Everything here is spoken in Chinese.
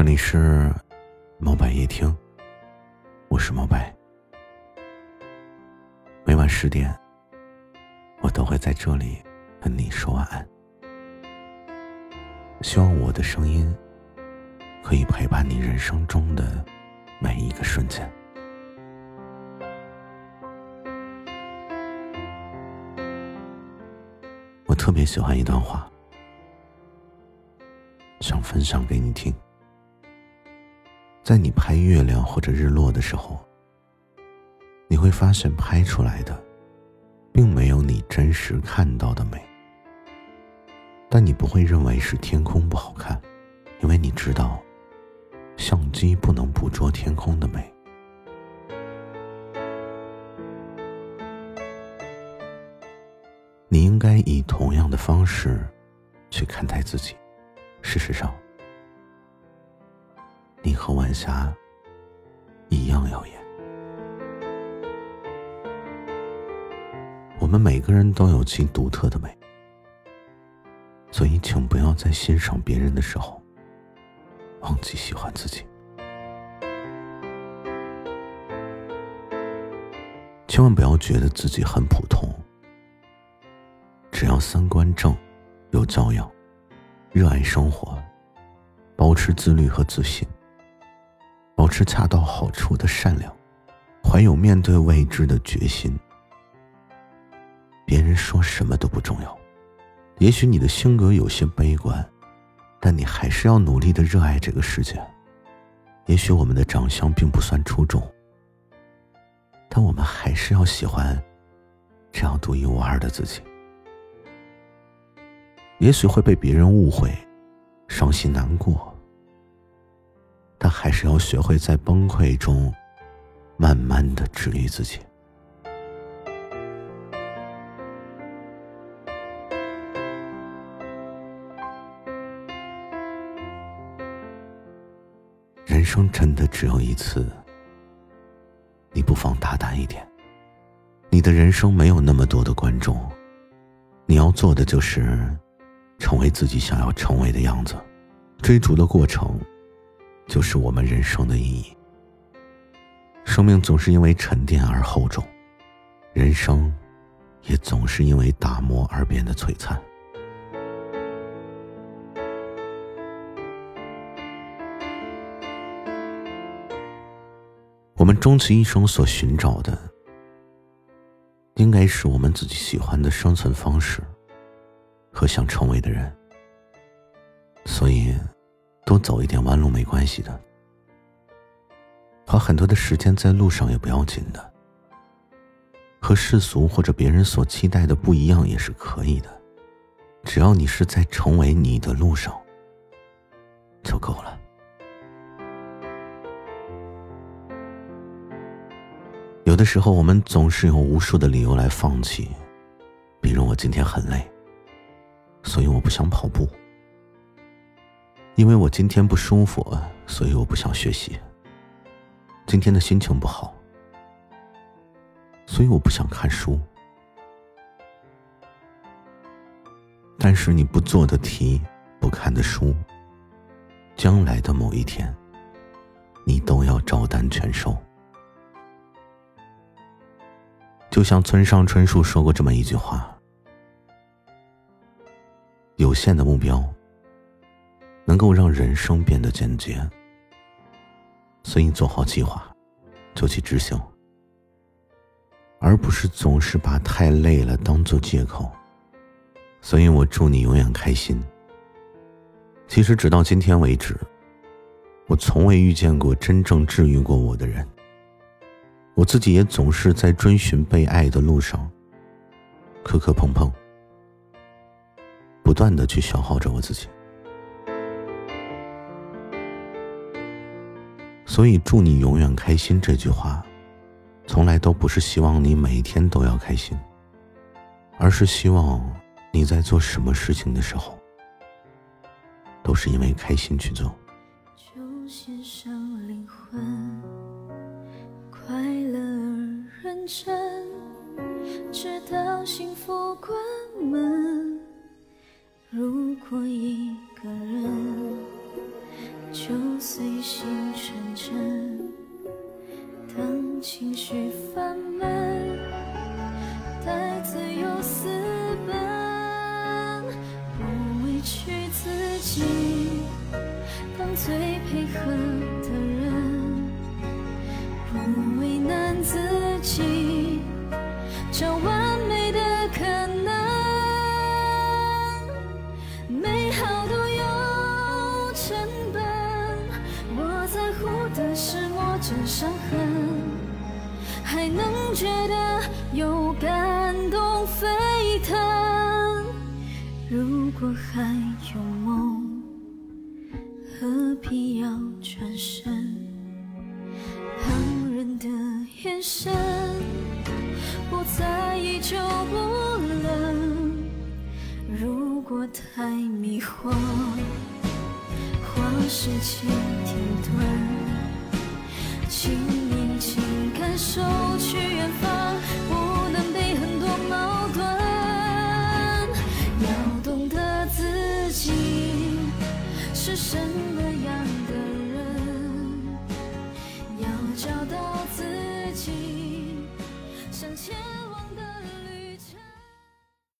这里是猫白夜听，我是猫白。每晚十点，我都会在这里跟你说晚安。希望我的声音可以陪伴你人生中的每一个瞬间。我特别喜欢一段话，想分享给你听。在你拍月亮或者日落的时候，你会发现拍出来的，并没有你真实看到的美。但你不会认为是天空不好看，因为你知道，相机不能捕捉天空的美。你应该以同样的方式去看待自己。事实上。你和晚霞一样耀眼。我们每个人都有其独特的美，所以请不要在欣赏别人的时候忘记喜欢自己。千万不要觉得自己很普通，只要三观正、有教养、热爱生活、保持自律和自信。保持恰到好处的善良，怀有面对未知的决心。别人说什么都不重要。也许你的性格有些悲观，但你还是要努力的热爱这个世界。也许我们的长相并不算出众，但我们还是要喜欢这样独一无二的自己。也许会被别人误会，伤心难过。但还是要学会在崩溃中，慢慢的治愈自己。人生真的只有一次，你不妨大胆一点。你的人生没有那么多的观众，你要做的就是成为自己想要成为的样子，追逐的过程。就是我们人生的意义。生命总是因为沉淀而厚重，人生也总是因为打磨而变得璀璨。我们终其一生所寻找的，应该是我们自己喜欢的生存方式和想成为的人。多走一点弯路没关系的，花很多的时间在路上也不要紧的。和世俗或者别人所期待的不一样也是可以的，只要你是在成为你的路上，就够了。有的时候我们总是有无数的理由来放弃，比如我今天很累，所以我不想跑步。因为我今天不舒服，所以我不想学习。今天的心情不好，所以我不想看书。但是你不做的题，不看的书，将来的某一天，你都要照单全收。就像村上春树说过这么一句话：有限的目标。能够让人生变得简洁，所以做好计划，就去执行，而不是总是把太累了当做借口。所以我祝你永远开心。其实直到今天为止，我从未遇见过真正治愈过我的人。我自己也总是在追寻被爱的路上，磕磕碰碰，不断的去消耗着我自己。所以，祝你永远开心。这句话，从来都不是希望你每天都要开心，而是希望你在做什么事情的时候，都是因为开心去做。就献上灵魂，快乐而认真，就随心沉沉，当情绪泛闷，带自由私奔，不委屈自己，当最配合的人。不为难自。有感动沸腾。如果还有梦。何必要转身？旁人的眼神不在意就不冷。如果太迷惑，花时间停顿，请你请感受去远。是什么